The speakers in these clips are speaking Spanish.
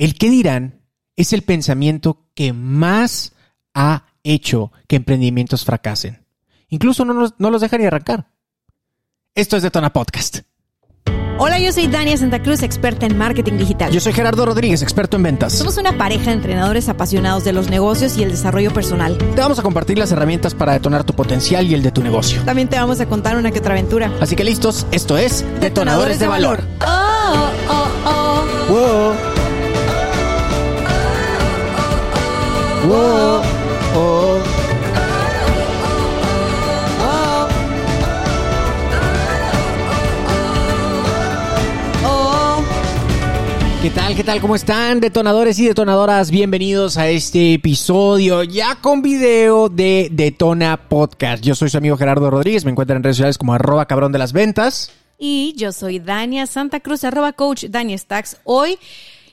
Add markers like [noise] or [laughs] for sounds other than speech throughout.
El qué dirán es el pensamiento que más ha hecho que emprendimientos fracasen. Incluso no, nos- no los deja ni arrancar. Esto es Detona Podcast. Hola, yo soy Dania Santa Cruz, experta en marketing digital. Yo soy Gerardo Rodríguez, experto en ventas. Somos una pareja de entrenadores apasionados de los negocios y el desarrollo personal. Te vamos a compartir las herramientas para detonar tu potencial y el de tu negocio. También te vamos a contar una que otra aventura. Así que listos, esto es Detonadores de Valor. Oh, oh, oh. Oh. Oh. ¿Qué tal? ¿Qué tal? ¿Cómo están detonadores y detonadoras? Bienvenidos a este episodio ya con video de Detona Podcast. Yo soy su amigo Gerardo Rodríguez, me encuentran en redes sociales como arroba cabrón de las ventas. Y yo soy Dania Santa Cruz, arroba coach Dania Stacks. Hoy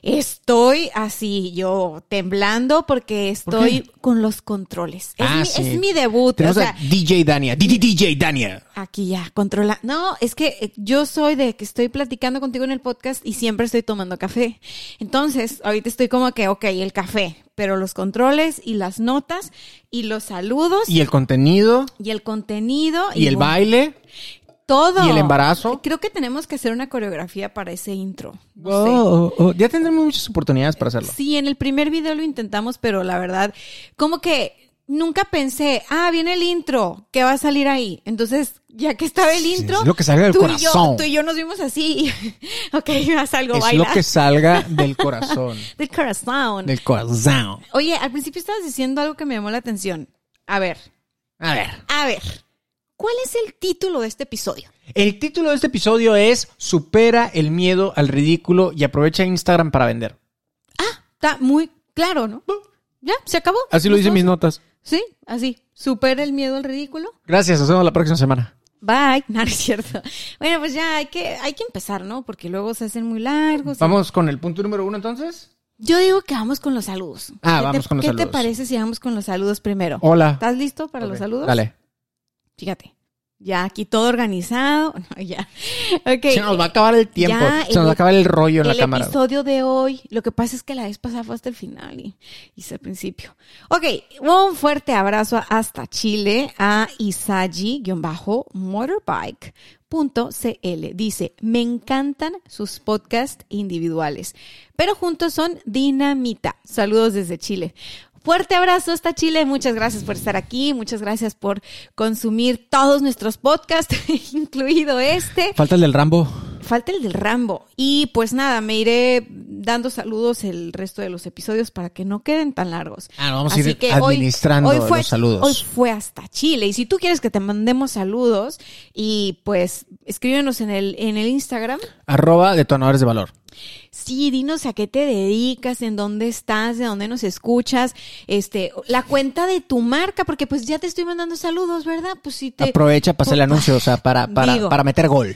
estoy así, yo temblando porque estoy con los controles. Es, Ah, mi, sí. es mi debut. Tenemos o sea, a DJ Dania, DJ Dania. Aquí ya, controla. No, es que eh, yo soy de que estoy platicando contigo en el podcast y siempre estoy tomando café. Entonces, ahorita estoy como que, ok, el café, pero los controles y las notas y los saludos Y el contenido, y el contenido y, el bueno, baile, Todo. y el embarazo. Creo que tenemos que hacer una coreografía para ese intro. No sé. Oh, oh, Ya tendremos muchas oportunidades para hacerlo. Sí, en el primer video lo intentamos, pero la verdad, como que nunca pensé, ah, viene el intro, ¿qué va a salir ahí? Entonces, ya que estaba el Sí, intro, es lo que salga del tú, y corazón. yo, tú y yo nos vimos así, [laughs] ok, haz algo, Es baila. lo que salga [laughs] del corazón. Del corazón. del corazón. Oye, al principio estabas diciendo algo que me llamó la atención. A ver, A ver. a ver, ¿cuál es el título de este episodio? El título de este episodio es Supera el miedo al ridículo y aprovecha Instagram para vender. Ah, está muy claro, ¿no? Ya, se acabó. Así lo dicen mis ¿Nos notas. Sí, así. Supera el miedo al ridículo. Gracias, nos vemos la próxima semana. Bye. [laughs] No, no es cierto. Bueno, pues ya hay que, hay que empezar, ¿no? Porque luego se hacen muy largos. Vamos con el punto número uno entonces. Yo digo que vamos con los saludos. Ah, ¿Qué vamos te- con los ¿Qué saludos. te parece si vamos con los saludos primero? Hola. ¿Estás listo para los saludos? Dale. Fíjate. Ya aquí todo organizado. [laughs] No, ya. Ok. Se nos va a acabar el tiempo. Ya, Se nos va el- a acabar el rollo en la el cámara. episodio de hoy, lo que pasa es que la vez pasada fue hasta el final y hice el principio. Ok, un fuerte abrazo hasta Chile a Isagi-motorbike.cl. Dice, me encantan sus podcasts individuales, pero juntos son dinamita. Saludos desde Chile. Fuerte abrazo hasta Chile. Muchas gracias por estar aquí. Muchas gracias por consumir todos nuestros podcasts, [laughs] incluido este. Falta el del Rambo. Falta el del Rambo. Y pues nada, me iré dando saludos el resto de los episodios para que no queden tan largos. Ah, no, vamos a Así ir que hoy- administrando hoy fue, los saludos. Hoy fue hasta Chile. Y si tú quieres que te mandemos saludos, y pues escríbenos en el, en el Instagram. Arroba detonadores de valor. Sí, dinos a qué te dedicas, en dónde estás, de dónde nos escuchas, este, la cuenta de tu marca, porque pues ya te estoy mandando saludos, ¿verdad? Pues si te... Aprovecha para hacer el [laughs] anuncio, o sea, para, para, Digo. para meter gol.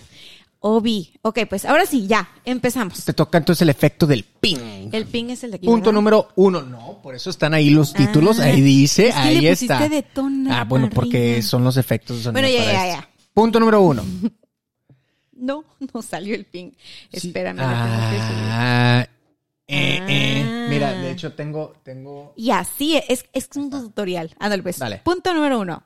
Obi. Ok, pues ahora sí, ya, empezamos. Te toca entonces el efecto del ping. El ping es el de aquí. Punto ¿verdad? número uno. No, por eso están ahí los títulos. Ah, ahí dice, es que ahí le está. detona ah, bueno, porque son los efectos de Bueno, ya, ya, ya. Punto número uno. [laughs] No, no salió el ping. Sí. Espérame. Ah, eh, eh. Ah. Mira, de hecho tengo, tengo. Y así es, es un tutorial. Ándale, pues. Dale. Punto número uno.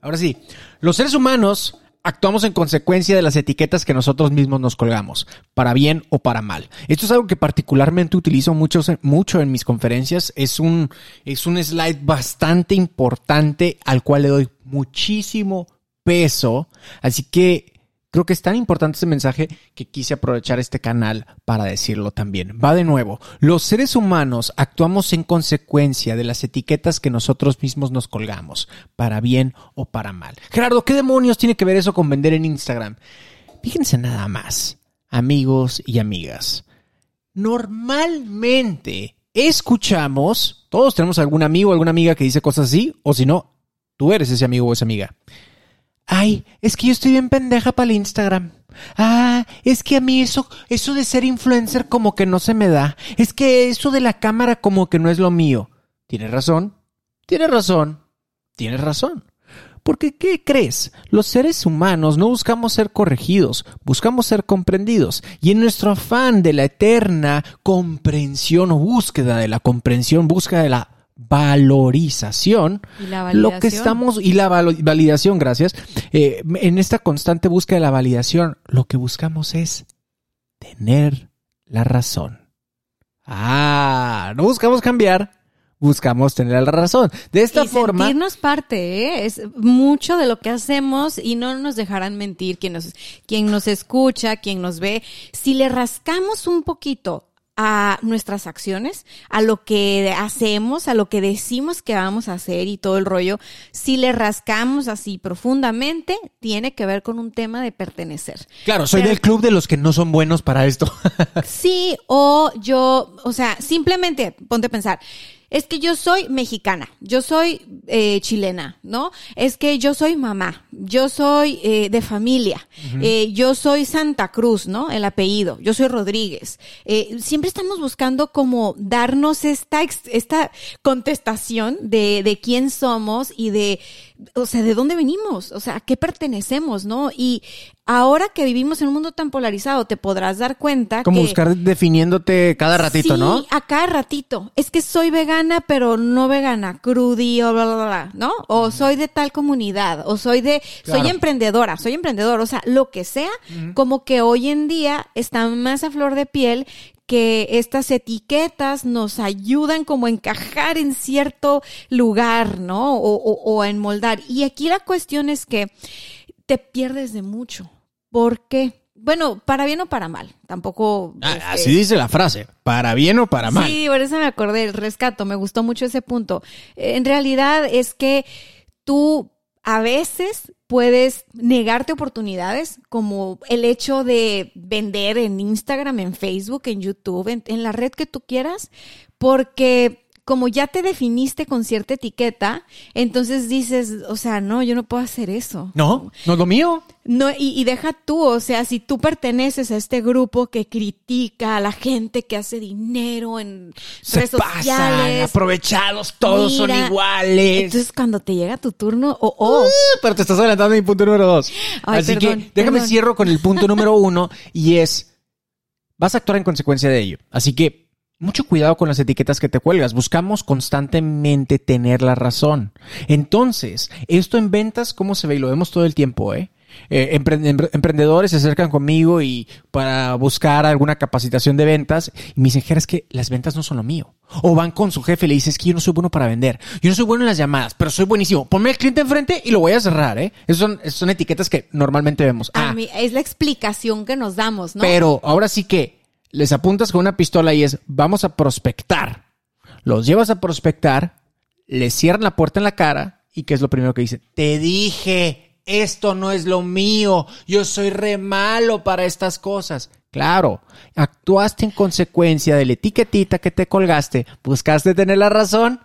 Ahora sí, los seres humanos actuamos en consecuencia de las etiquetas que nosotros mismos nos colgamos, para bien o para mal. Esto es algo que particularmente utilizo mucho, mucho en mis conferencias. Es un, es un slide bastante importante al cual le doy muchísimo peso. Así que creo que es tan importante este mensaje que quise aprovechar este canal para decirlo también. Va de nuevo. Los seres humanos actuamos en consecuencia de las etiquetas que nosotros mismos nos colgamos, para bien o para mal. Gerardo, ¿qué demonios tiene que ver eso con vender en Instagram? Fíjense nada más, amigos y amigas. Normalmente escuchamos, todos tenemos algún amigo o alguna amiga que dice cosas así, o si no, tú eres ese amigo o esa amiga. Ay, es que yo estoy bien pendeja para el Instagram. Ah, es que a mí eso, eso de ser influencer como que no se me da. Es que eso de la cámara como que no es lo mío. Tienes razón, tienes razón, tienes razón. Porque, ¿qué crees? Los seres humanos no buscamos ser corregidos, buscamos ser comprendidos. Y en nuestro afán de la eterna comprensión o búsqueda de la comprensión, búsqueda de la valorización, ¿Y la lo que estamos, y la validación, gracias, eh, en esta constante búsqueda de la validación, lo que buscamos es tener la razón. Ah, no buscamos cambiar, buscamos tener la razón. De esta y forma, sentirnos parte, ¿eh? es mucho de lo que hacemos y no nos dejarán mentir quien nos, quien nos escucha, quien nos ve. Si le rascamos un poquito a nuestras acciones, a lo que hacemos, a lo que decimos que vamos a hacer y todo el rollo, si le rascamos así profundamente, tiene que ver con un tema de pertenecer. claro, soy Pero- del club de los que no son buenos para esto. Sí, o yo, o sea, simplemente ponte a pensar. Es que yo soy mexicana, yo soy eh, chilena, ¿no? Es que yo soy mamá, yo soy eh, de familia, eh, yo soy Santa Cruz, ¿no? El apellido, yo soy Rodríguez. Eh, siempre estamos buscando como darnos esta, esta contestación de, de quién somos y de, o sea, de dónde venimos, o sea, a qué pertenecemos, ¿no? Y ahora que vivimos en un mundo tan polarizado, te podrás dar cuenta Como que buscar definiéndote cada ratito, sí, ¿no? a cada ratito. Es que soy vegana, pero no vegana, crudí o bla, bla, bla, ¿no? O soy de tal comunidad, o soy de, Claro. soy emprendedora, soy emprendedor, o sea, lo que sea, como que hoy en día está más a flor de piel que estas etiquetas nos ayudan como a encajar en cierto lugar, ¿no? O, o, o a enmoldar. Y aquí la cuestión es que te pierdes de mucho. ¿Por qué? Bueno, para bien o para mal. Tampoco. Ah, este, así dice la frase, para bien o para mal. Sí, por eso me acordé, el rescato, me gustó mucho ese punto. En realidad es que tú a veces puedes negarte oportunidades, como el hecho de vender en Instagram, en Facebook, en YouTube, en, la red que tú quieras, porque como ya te definiste con cierta etiqueta, entonces dices, o sea, no, yo no puedo hacer eso. No, no es lo mío. No, y, y deja tú, o sea, si tú perteneces a este grupo que critica a la gente que hace dinero en Se redes pasan, sociales. aprovechados, todos son iguales. Entonces, cuando te llega tu turno, o oh, Pero te estás adelantando mi punto número dos. Ay, Así perdón, que déjame perdón. cierro con el punto número [laughs] uno y es, vas a actuar en consecuencia de ello. Así que mucho cuidado con las etiquetas que te cuelgas. Buscamos constantemente tener la razón. Entonces, esto en ventas, ¿cómo se ve? Y lo vemos todo el tiempo, ¿eh? Eh, empre- empre- emprendedores se acercan conmigo y para buscar alguna capacitación de ventas y me dicen, "Jera, es que las ventas no son lo mío. O van con su jefe y le dicen, es que yo no soy bueno para vender. Yo no soy bueno en las llamadas, pero soy buenísimo. Ponme al cliente enfrente y lo voy a cerrar, ¿eh? Esas son, esas son etiquetas que normalmente vemos. a Ah, mí es la explicación que nos damos, ¿no? pero ahora sí que les apuntas con una pistola y es, vamos a prospectar. Los llevas a prospectar, les cierran la puerta en la cara y ¿qué es lo primero que dicen? Te dije, esto no es lo mío, yo soy re malo para estas cosas. Claro, actuaste en consecuencia de la etiquetita que te colgaste, buscaste tener la razón.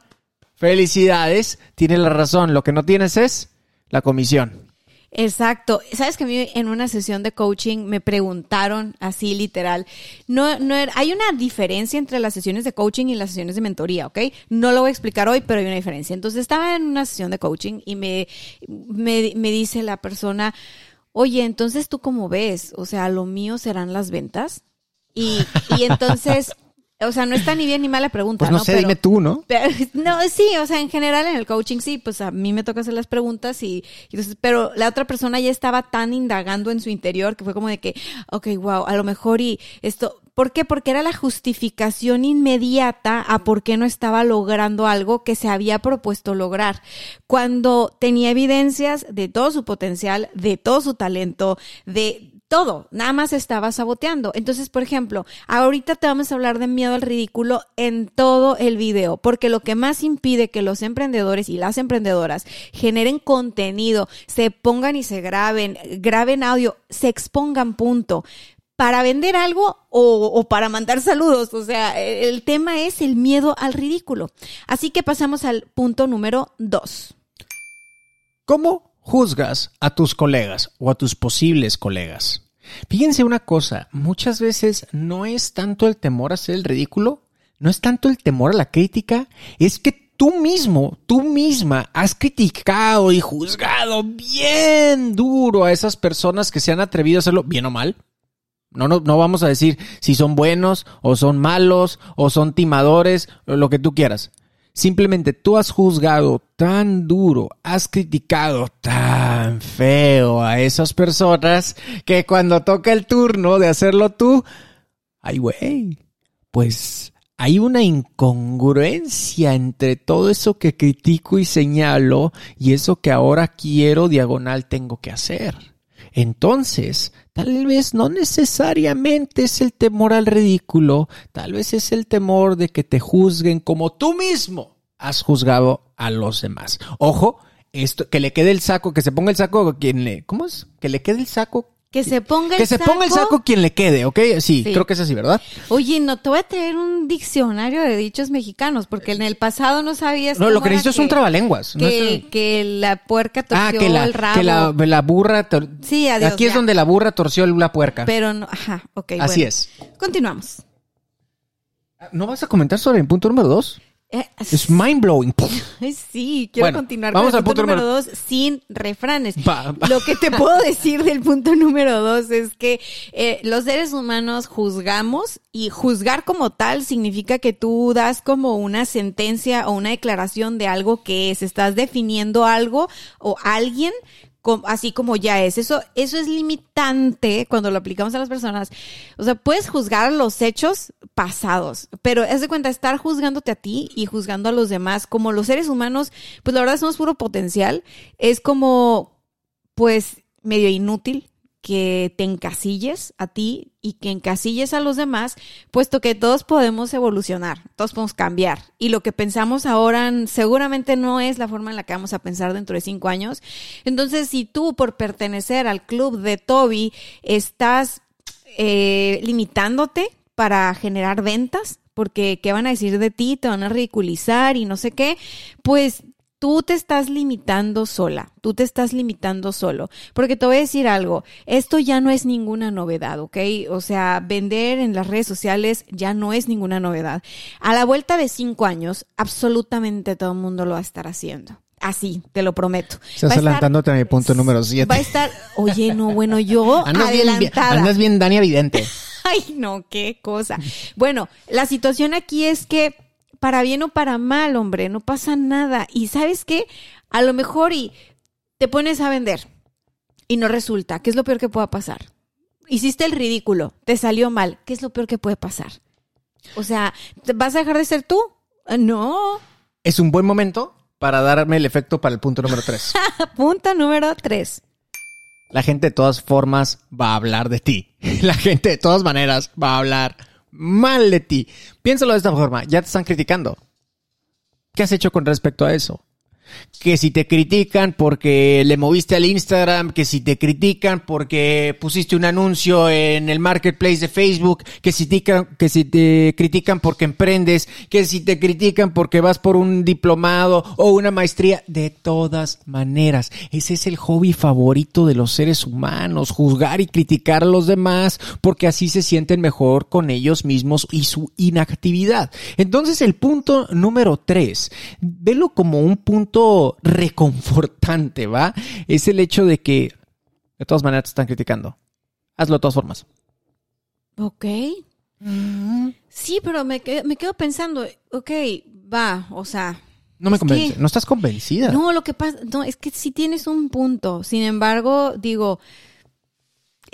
Felicidades, tienes la razón, lo que no tienes es la comisión. Exacto. Sabes que a mí en una sesión de coaching me preguntaron así literal. No, no hay una diferencia entre las sesiones de coaching y las sesiones de mentoría, ¿ok? No lo voy a explicar hoy, pero hay una diferencia. Entonces estaba en una sesión de coaching y me, me, me dice la persona, oye, entonces tú cómo ves, o sea, lo mío serán las ventas. Y, y entonces, [laughs] o sea, no está ni bien ni mala pregunta. Pues no, sé, Pero- dime tú, ¿no? [laughs] pero, no, sí, o sea, en general en el coaching sí, pues a mí me toca hacer las preguntas y, y entonces, pero la otra persona ya estaba tan indagando en su interior que fue como de que, ok, wow, a lo mejor y esto, ¿por qué? Porque era la justificación inmediata a por qué no estaba logrando algo que se había propuesto lograr, cuando tenía evidencias de todo su potencial, de todo su talento, de todo, nada más estaba saboteando. Entonces, por ejemplo, ahorita te vamos a hablar de miedo al ridículo en todo el video, porque lo que más impide que los emprendedores y las emprendedoras generen contenido, se pongan y se graben, graben audio, se expongan punto. Para vender algo o, o para mandar saludos. O sea, el tema es el miedo al ridículo. Así que pasamos al punto número dos. ¿Cómo juzgas a tus colegas o a tus posibles colegas? Fíjense una cosa, muchas veces no es tanto el temor a hacer el ridículo, no es tanto el temor a la crítica, es que tú mismo, tú misma has criticado y juzgado bien duro a esas personas que se han atrevido a hacerlo, bien o mal. No, no, no vamos a decir si son buenos o son malos o son timadores o lo que tú quieras. Simplemente tú has juzgado tan duro, has criticado tan feo a esas personas que cuando toca el turno de hacerlo tú, ay güey, pues hay una incongruencia entre todo eso que critico y señalo y eso que ahora quiero diagonal tengo que hacer. Entonces, tal vez no necesariamente es el temor al ridículo, tal vez es el temor de que te juzguen como tú mismo has juzgado a los demás. Ojo, esto, que le quede el saco, que se ponga el saco quien le, ¿cómo es? Que le quede el saco Que se ponga el que se saco. ponga el saco quien le quede, ¿ok? Sí, Sí. creo que es así, ¿verdad? Oye, no te voy a traer un diccionario de dichos mexicanos, porque en el pasado no sabías. No, lo que necesito es un trabalenguas. no Que, es- que la puerca torció ah, que la, el rabo. que la, la burra. tor- Sí, adiós, Aquí es donde la burra torció la puerca. Pero no, ajá, ok. Así bueno. es. Continuamos. ¿No vas a comentar sobre el punto número dos? Es mind blowing. [laughs] Sí, quiero Bueno, continuar vamos con el punto, punto número número- dos sin refranes. Lo que te [laughs] puedo decir del punto número dos es que eh, los seres humanos juzgamos y juzgar como tal significa que tú das como una sentencia o una declaración de algo que es, estás definiendo algo o alguien así como ya es. Eso, eso es limitante cuando lo aplicamos a las personas. O sea, puedes juzgar los hechos pasados, pero es de cuenta estar juzgándote a ti y juzgando a los demás. Como los seres humanos, pues la verdad somos puro potencial. Es como, pues, medio inútil que te encasilles a ti y que encasilles a los demás, puesto que todos podemos evolucionar, todos podemos cambiar. Y lo que pensamos ahora seguramente no es la forma en la que vamos a pensar dentro de cinco años. Entonces, si tú por pertenecer al club de Toby estás eh, limitándote para generar ventas, porque qué van a decir de ti, te van a ridiculizar y no sé qué, pues tú te estás limitando sola, tú te estás limitando solo, porque te voy a decir algo, esto ya no es ninguna novedad, ¿ok? O sea, vender en las redes sociales ya no es ninguna novedad. A la vuelta de cinco años, absolutamente todo el mundo lo va a estar haciendo. Así, te lo prometo. Estás Va a estar- adelantándote a mi punto número siete. Va a estar, oye, no, bueno, yo [laughs] Andas bien, adelantada. andas bien Dani Evidente. [laughs] Ay, no, qué cosa. Bueno, la situación aquí es que para bien o para mal, hombre, no pasa nada. Y sabes qué, a lo mejor y te pones a vender y no resulta. ¿Qué es lo peor que pueda pasar? Hiciste el ridículo, te salió mal. ¿Qué es lo peor que puede pasar? O sea, ¿te- ¿vas a dejar de ser tú? No. Es un buen momento para darme el efecto para el punto número tres. [laughs] Punto número tres. La gente de todas formas va a hablar de ti. [laughs] La gente de todas maneras va a hablar mal de ti. Piénsalo de esta forma, ya te están criticando. ¿Qué has hecho con respecto a eso? Que si te critican porque le moviste al Instagram, que si te critican porque pusiste un anuncio en el marketplace de Facebook, que si te, critican porque emprendes, que si te critican porque vas por un diplomado o una maestría, de todas maneras, ese es el hobby favorito de los seres humanos, juzgar y criticar a los demás porque así se sienten mejor con ellos mismos y su inactividad. Entonces el punto número tres, velo como un punto reconfortante, ¿va? Es el hecho de que de todas maneras te están criticando. Hazlo de todas formas. Ok. Sí, pero me, que- me quedo pensando, ok, va, o sea, No me convence. que- No estás convencida. No, lo que pasa, no, es que sí tienes un punto. Sin embargo, digo,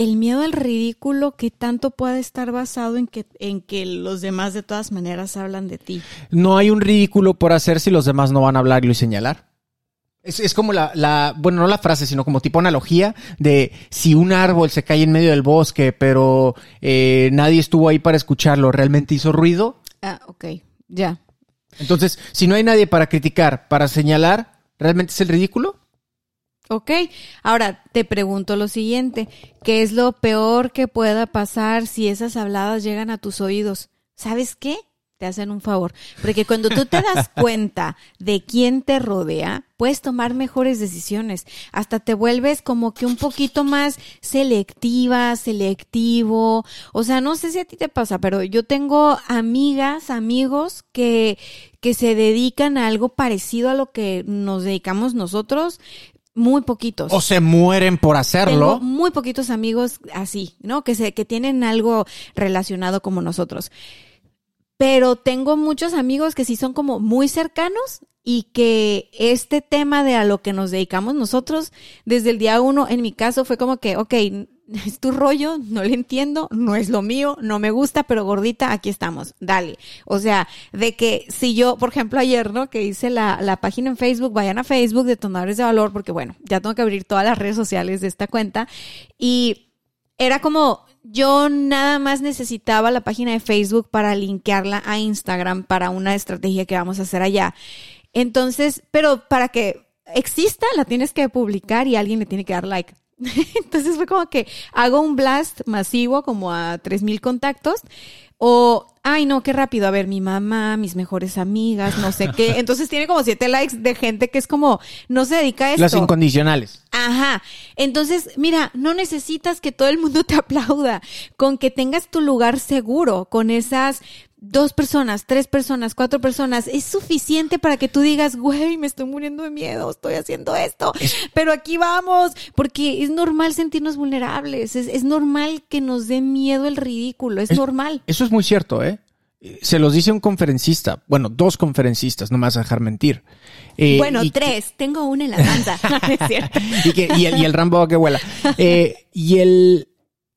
el miedo al ridículo que tanto puede estar basado en que, en que los demás de todas maneras hablan de ti. No hay un ridículo por hacer si los demás no van a hablarlo y señalar. Es, es como la, la, bueno, no la frase, sino como tipo analogía de si un árbol se cae en medio del bosque, pero eh, nadie estuvo ahí para escucharlo, ¿realmente hizo ruido? Ah, ok, ya. Entonces, si no hay nadie para criticar, para señalar, ¿realmente es el ridículo? Ok, ahora te pregunto lo siguiente, ¿qué es lo peor que pueda pasar si esas habladas llegan a tus oídos? ¿Sabes qué? te hacen un favor. Porque cuando tú te das [laughs] cuenta de quién te rodea, puedes tomar mejores decisiones. Hasta te vuelves como que un poquito más selectiva, selectivo. O sea, no sé si a ti te pasa, pero yo tengo amigas, amigos que, que se dedican a algo parecido a lo que nos dedicamos nosotros. Muy poquitos. O se mueren por hacerlo. Tengo muy poquitos amigos así, ¿no? Que se, que tienen algo relacionado como nosotros pero tengo muchos amigos que sí son como muy cercanos y que este tema de a lo que nos dedicamos nosotros, desde el día uno, en mi caso fue como que, ok, [laughs] es tu rollo, no le entiendo, no es lo mío, no me gusta, pero gordita, aquí estamos, dale. O sea, de que si yo, por ejemplo, ayer, ¿no? Que hice la, la página en Facebook, vayan a Facebook de Tonadores de Valor, porque bueno, ya tengo que abrir todas las redes sociales de esta cuenta y era como, yo nada más necesitaba la página de Facebook para linkearla a Instagram para una estrategia que vamos a hacer allá. Entonces, pero para que exista, la tienes que publicar y alguien le tiene que dar like. [laughs] Entonces fue como que hago un blast masivo como a 3000 contactos o, ay no, qué rápido, a ver, mi mamá, mis mejores amigas, no sé qué. [laughs] Entonces tiene como siete likes de gente que es como, no se dedica a esto. Las incondicionales. Ajá. Entonces, mira, no necesitas que todo el mundo [laughs] te aplauda. Con que tengas tu lugar seguro, con esas dos personas, tres personas, cuatro personas, es suficiente para que tú digas, güey, me estoy muriendo de miedo, estoy haciendo esto, pero aquí vamos, porque es normal sentirnos vulnerables, es, normal que nos dé miedo el ridículo, es, normal. Eso es muy cierto, ¿eh? Se los dice un conferencista, bueno, dos conferencistas, no me vas a dejar mentir. Eh, bueno, tres, tengo una en la banda, [laughs] [laughs] y, el, Rambo que vuela. Eh, y el,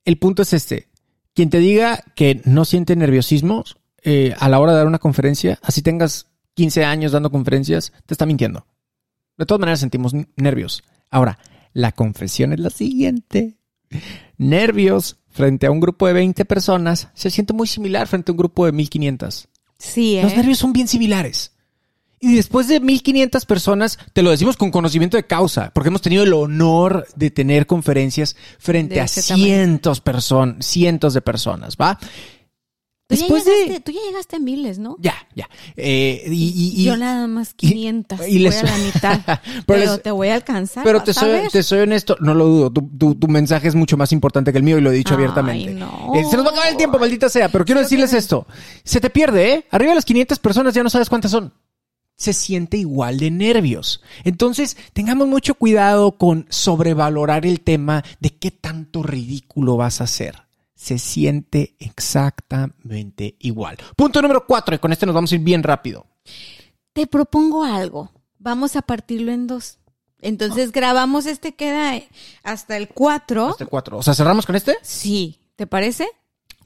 el punto es este, quien te diga que no siente nerviosismo, eh, a la hora de dar una conferencia, así tengas 15 años dando conferencias, te está mintiendo. De todas maneras sentimos nervios. Ahora, la confesión es la siguiente. Nervios frente a un grupo de 20 personas se siente muy similar frente a un grupo de 1500. Sí, ¿eh? Los nervios son bien similares. Y después de 1500 personas, te lo decimos con conocimiento de causa, porque hemos tenido el honor de tener conferencias frente a cientos, cientos de personas, ¿va? Tú Después ya llegaste, de... Tú ya llegaste a miles, ¿no? Ya, ya. Eh, y, Yo nada más 500. Y, les... Voy a la mitad. [laughs] pero, te voy a alcanzar. Pero te soy, te soy, honesto, no lo dudo. Tu, tu, mensaje es mucho más importante que el mío y lo he dicho abiertamente. No. Eh, se nos va a acabar el tiempo, maldita sea. Pero quiero decirles esto. Se te pierde, ¿eh? Arriba de las 500 personas ya no sabes cuántas son. Se siente igual de nervios. Entonces, tengamos mucho cuidado con sobrevalorar el tema de qué tanto ridículo vas a hacer se siente exactamente igual. Punto número cuatro, y con este nos vamos a ir bien rápido. Te propongo algo. Vamos a partirlo en dos. Entonces grabamos este, queda hasta el cuatro. Hasta el cuatro. O sea, ¿cerramos con este? Sí. ¿Te parece?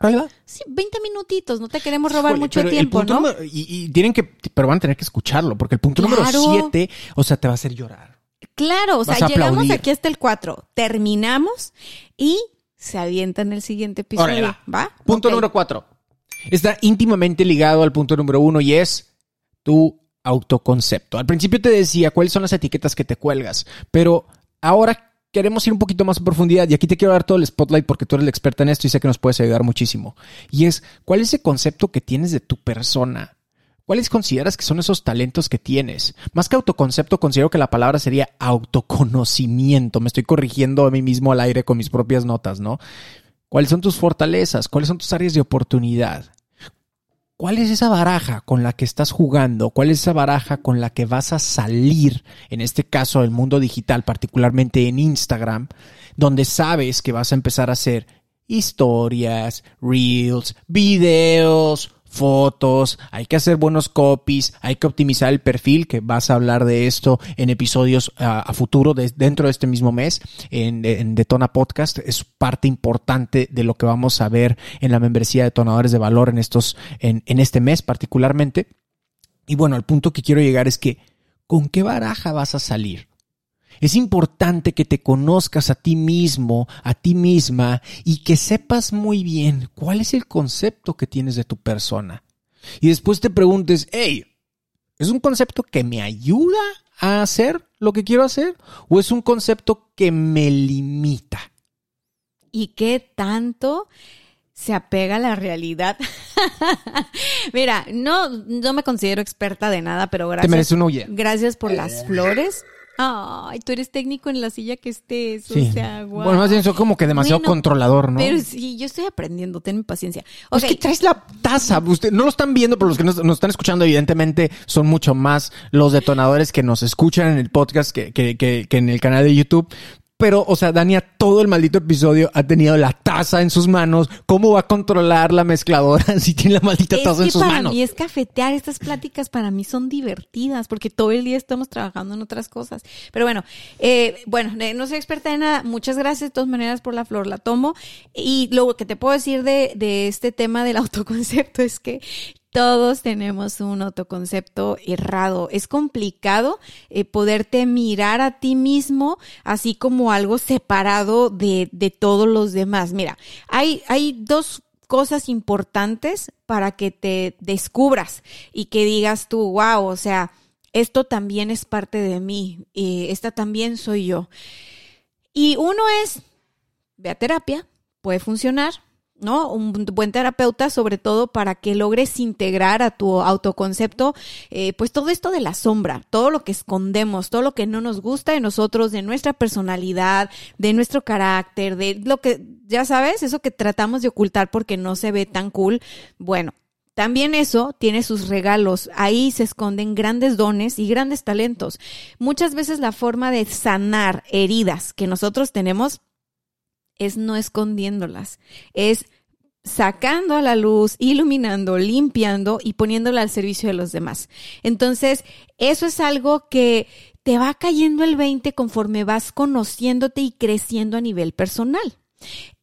¿Ahí va? Sí, 20 minutitos, no te queremos robar mucho tiempo, ¿no? y, tienen que, pero van a tener que escucharlo, porque el punto número siete, o sea, te va a hacer llorar. Claro, o sea, llegamos aquí hasta el cuatro, terminamos y se avienta en el siguiente episodio. va. Punto número cuatro. Está íntimamente ligado al punto número uno y es tu autoconcepto. Al principio te decía cuáles son las etiquetas que te cuelgas, pero ahora queremos ir un poquito más en profundidad y aquí te quiero dar todo el spotlight porque tú eres la experta en esto y sé que nos puedes ayudar muchísimo. Y es, ¿cuál es el concepto que tienes de tu persona? ¿Cuáles consideras que son esos talentos que tienes? Más que autoconcepto, considero que la palabra sería autoconocimiento. Me estoy corrigiendo a mí mismo al aire con mis propias notas, ¿no? ¿Cuáles son tus fortalezas? ¿Cuáles son tus áreas de oportunidad? ¿Cuál es esa baraja con la que estás jugando? ¿Cuál es esa baraja con la que vas a salir, en este caso el mundo digital, particularmente en Instagram, donde sabes que vas a empezar a hacer historias, reels, videos, fotos, hay que hacer buenos copies, hay que optimizar el perfil, que vas a hablar de esto en episodios a futuro dentro de este mismo mes en, Detona Podcast. Es parte importante de lo que vamos a ver en la membresía de Detonadores de Valor en estos, en, en este mes particularmente. Y bueno, el punto que quiero llegar es que, ¿con qué baraja vas a salir? Es importante que te conozcas a ti mismo, a ti misma, y que sepas muy bien cuál es el concepto que tienes de tu persona. Y después te preguntes, hey, ¿es un concepto que me ayuda a hacer lo que quiero hacer? ¿O es un concepto que me limita? ¿Y qué tanto se apega a la realidad. [laughs] Mira, no, no me considero experta de nada, pero gracias. Te mereces una. Gracias por las flores. Ay, tú eres técnico en la silla que estés, Sí. o sea, guau. Bueno, más bien soy como que demasiado Bueno, controlador, ¿no? Pero sí, yo estoy aprendiendo, ten paciencia. Es Ok, que traes la taza. Usted, no lo están viendo, pero los que nos, nos están escuchando, evidentemente, son mucho más los detonadores que nos escuchan en el podcast que, que, que, que en el canal de YouTube. Pero, o sea, Dania, todo el maldito episodio ha tenido la taza en sus manos. ¿Cómo va a controlar la mezcladora [laughs] si tiene la maldita es taza en que sus para manos? mí es cafetear. Estas pláticas para mí son divertidas porque todo el día estamos trabajando en otras cosas. Pero bueno, eh, bueno, eh, no soy experta en nada. Muchas gracias de todas maneras por la flor, la tomo. Y lo que te puedo decir de, de este tema del autoconcepto es que todos tenemos un autoconcepto errado. Es complicado eh, poderte mirar a ti mismo así como algo separado de, de todos los demás. Mira, hay, hay dos cosas importantes para que te descubras y que digas tú, wow, o sea, esto también es parte de mí, y esta también soy yo. Y uno es, ve a terapia, puede funcionar, ¿no? Un buen terapeuta, sobre todo para que logres integrar a tu autoconcepto, eh, pues todo esto de la sombra, todo lo que escondemos, todo lo que no nos gusta de nosotros, de nuestra personalidad, de nuestro carácter, de lo que, ya sabes, eso que tratamos de ocultar porque no se ve tan cool. Bueno, también eso tiene sus regalos. Ahí se esconden grandes dones y grandes talentos. Muchas veces la forma de sanar heridas que nosotros tenemos es no escondiéndolas, es sacando a la luz, iluminando, limpiando y poniéndola al servicio de los demás. Entonces, eso es algo que te va cayendo el 20 conforme vas conociéndote y creciendo a nivel personal.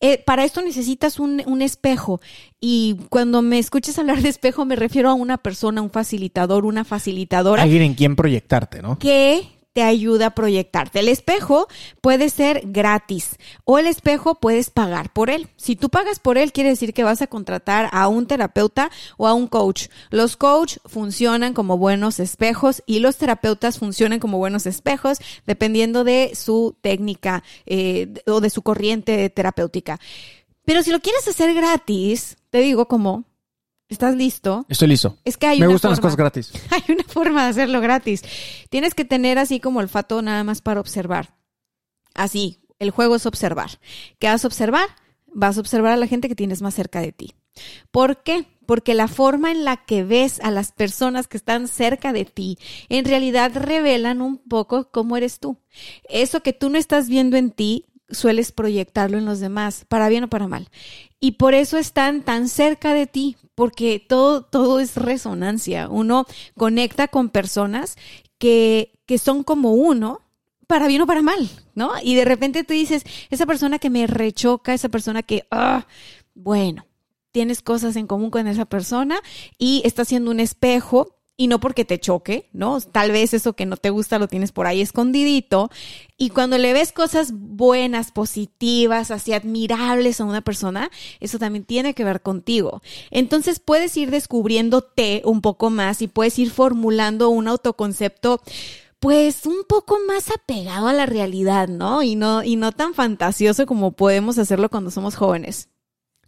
Eh, para esto necesitas un, un, espejo y cuando me escuches hablar de espejo me refiero a una persona, un facilitador, una facilitadora. Alguien en quien proyectarte, ¿no? Que te ayuda a proyectarte. El espejo puede ser gratis o el espejo puedes pagar por él. Si tú pagas por él, quiere decir que vas a contratar a un terapeuta o a un coach. Los coach funcionan como buenos espejos y los terapeutas funcionan como buenos espejos dependiendo de su técnica eh, o de su corriente terapéutica. Pero si lo quieres hacer gratis, te digo como ¿Estás listo? Estoy listo. Es que hay Me una gustan forma, las cosas gratis. [laughs] Hay una forma de hacerlo gratis. Tienes que tener así como olfato nada más para observar. Así, el juego es observar. ¿Qué vas a observar? Vas a observar a la gente que tienes más cerca de ti. ¿Por qué? Porque la forma en la que ves a las personas que están cerca de ti en realidad revelan un poco cómo eres tú. Eso que tú no estás viendo en ti, sueles proyectarlo en los demás, para bien o para mal. Y por eso están tan cerca de ti, porque todo, todo es resonancia. Uno conecta con personas que, que son como uno, para bien o para mal, ¿no? Y de repente tú dices, esa persona que me rechoca, esa persona que, ah, bueno, tienes cosas en común con esa persona y está haciendo un espejo y no porque te choque, ¿no? Tal vez eso que no te gusta lo tienes por ahí escondidito. Y cuando le ves cosas buenas, positivas, así admirables a una persona, eso también tiene que ver contigo. Entonces puedes ir descubriéndote un poco más y puedes ir formulando un autoconcepto pues un poco más apegado a la realidad, ¿no? Y no, y no tan fantasioso como podemos hacerlo cuando somos jóvenes.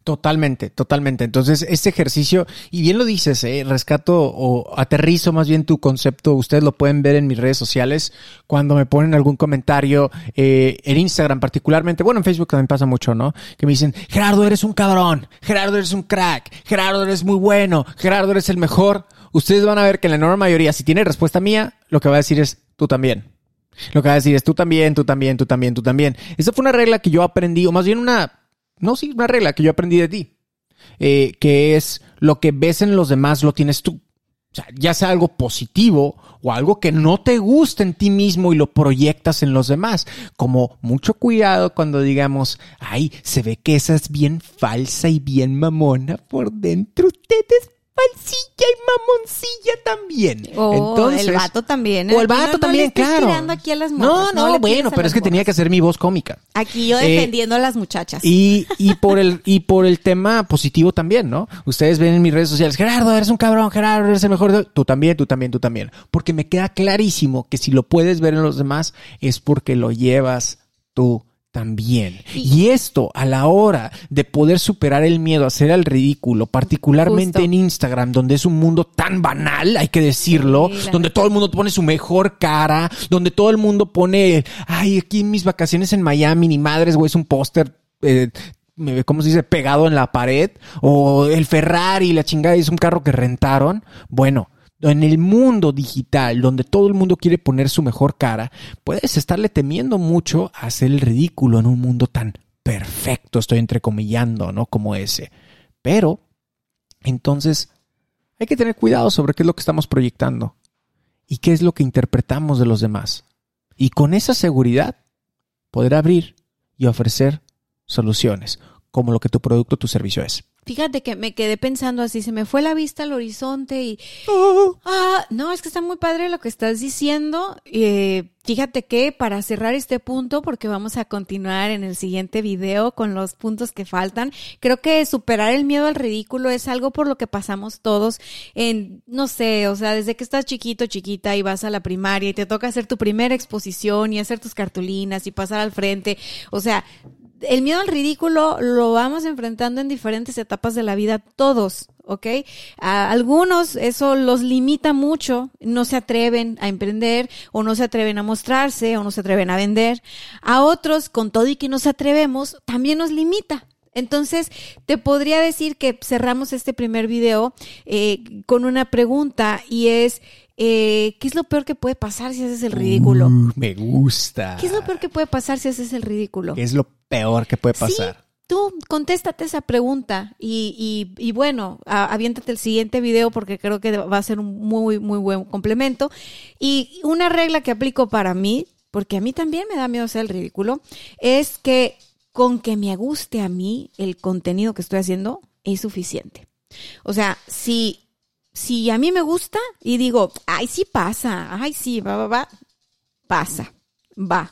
Totalmente, totalmente. Entonces, este ejercicio, y bien lo dices, eh, rescato o aterrizo más bien tu concepto, ustedes lo pueden ver en mis redes sociales cuando me ponen algún comentario, eh, en Instagram particularmente, bueno, en Facebook también pasa mucho, ¿no? Que me dicen, Gerardo, eres un cabrón, Gerardo, eres un crack, Gerardo, eres muy bueno, Gerardo, eres el mejor. Ustedes van a ver que en la enorme mayoría, si tiene respuesta mía, lo que va a decir es, tú también. Lo que va a decir es, tú también, tú también, tú también, tú también. Esa fue una regla que yo aprendí, o más bien una no, sí, una regla que yo aprendí de ti, eh, que es lo que ves en los demás lo tienes tú. O sea, ya sea algo positivo o algo que no te gusta en ti mismo y lo proyectas en los demás. Como mucho cuidado cuando digamos, ay, se ve que esa es bien falsa y bien mamona por dentro. Ustedes falsilla y mamoncilla también. Oh, Entonces, el vato también. O el vato No, no también, le estés claro. tirando aquí a las no, morras, no, no bueno, pero es que tenía que hacer mi voz cómica. Aquí yo Eh, defendiendo a las muchachas. Y, y por el, y por el tema positivo también, ¿no? Ustedes ven en mis redes sociales, Gerardo, eres un cabrón, Gerardo, eres el mejor. de-". Tú también, tú también, tú también. Porque me queda clarísimo que si lo puedes ver en los demás es porque lo llevas tú también. Y esto a la hora de poder superar el miedo a hacer el ridículo, particularmente Justo. en Instagram, donde es un mundo tan banal, hay que decirlo, Sí, donde todo el mundo pone su mejor cara, donde todo el mundo pone, ay, aquí en mis vacaciones en Miami, ni madres, güey, es un póster. Eh, ¿Cómo se dice? Pegado en la pared. O el Ferrari, la chingada, es un carro que rentaron. Bueno, en el mundo digital, donde todo el mundo quiere poner su mejor cara, puedes estarle temiendo mucho a hacer el ridículo en un mundo tan perfecto, estoy entrecomillando, ¿no? Como ese. Pero, entonces, hay que tener cuidado sobre qué es lo que estamos proyectando y qué es lo que interpretamos de los demás. Y con esa seguridad, poder abrir y ofrecer soluciones, como lo que tu producto o tu servicio es. Fíjate que me quedé pensando así, se me fue la vista al horizonte y... Ah, no, es que está muy padre lo que estás diciendo. Eh, fíjate que para cerrar este punto, porque vamos a continuar en el siguiente video con los puntos que faltan, creo que superar el miedo al ridículo es algo por lo que pasamos todos en, no sé, o sea, desde que estás chiquito, chiquita y vas a la primaria y te toca hacer tu primera exposición y hacer tus cartulinas y pasar al frente. O sea, el miedo al ridículo lo vamos enfrentando en diferentes etapas de la vida todos, ¿ok? A algunos eso los limita mucho, no se atreven a emprender o no se atreven a mostrarse o no se atreven a vender. A otros, con todo y que nos atrevemos, también nos limita. Entonces, te podría decir que cerramos este primer video eh, con una pregunta y es, eh, ¿qué es lo peor que puede pasar si haces el ridículo? Uh, me gusta. ¿Qué es lo peor que puede pasar si haces el ridículo? ¿Qué es lo peor que puede pasar? Tú contéstate esa pregunta y, y, y bueno, a- aviéntate el siguiente video porque creo que va a ser un muy, muy buen complemento. Y una regla que aplico para mí, porque a mí también me da miedo hacer el ridículo, es que con que me guste a mí el contenido que estoy haciendo es suficiente. O sea, si, si a mí me gusta y digo, ay, sí pasa, ay, sí, va, va, va, pasa, va.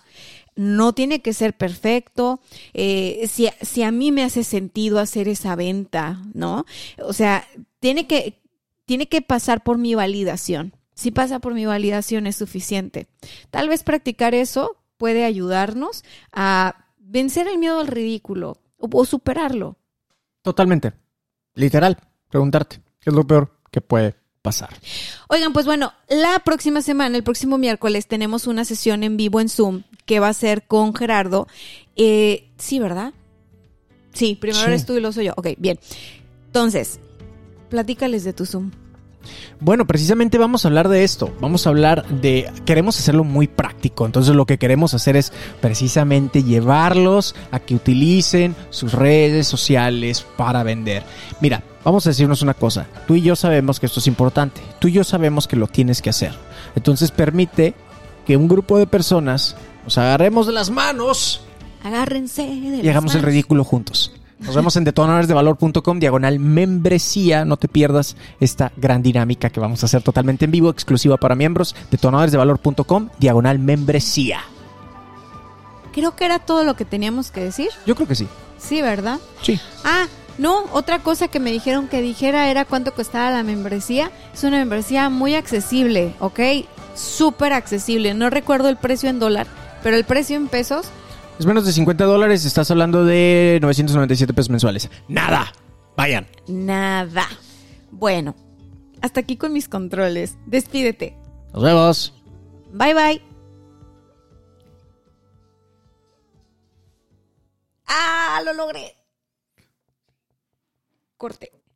No tiene que ser perfecto. Eh, si, si a mí me hace sentido hacer esa venta, ¿no? O sea, tiene que, tiene que pasar por mi validación. Si pasa por mi validación es suficiente. Tal vez practicar eso puede ayudarnos a vencer el miedo al ridículo o, o superarlo. Totalmente. Literal. Preguntarte. ¿Qué es lo peor que puede pasar? Oigan, pues bueno, la próxima semana, el próximo miércoles, tenemos una sesión en vivo en Zoom que va a ser con Gerardo. Eh, sí, ¿verdad? Sí, primero Sí. eres tú y luego soy yo. Ok, bien. Entonces, platícales de tu Zoom. Bueno, precisamente vamos a hablar de esto. Vamos a hablar de. Queremos hacerlo muy práctico. Entonces, lo que queremos hacer es precisamente llevarlos a que utilicen sus redes sociales para vender. Mira, vamos a decirnos una cosa. Tú y yo sabemos que esto es importante. Tú y yo sabemos que lo tienes que hacer. Entonces, permite que un grupo de personas nos agarremos de las manos Agárrense de y hagamos el ridículo juntos. Nos vemos en detonadoresdevalor.com, diagonal membresía. No te pierdas esta gran dinámica que vamos a hacer totalmente en vivo, exclusiva para miembros. Detonadoresdevalor.com, diagonal membresía. Creo que era todo lo que teníamos que decir. Yo creo que sí. Sí, ¿verdad? Sí. Ah, no, otra cosa que me dijeron que dijera era cuánto costaba la membresía. Es una membresía muy accesible, ¿ok? Súper accesible. No recuerdo el precio en dólar, pero el precio en pesos Es menos de 50 dólares. Estás hablando de 997 pesos mensuales. ¡Nada! Vayan. Nada. Bueno, hasta aquí con mis controles. Despídete. Nos vemos. Bye bye. Ah, lo logré. Corte.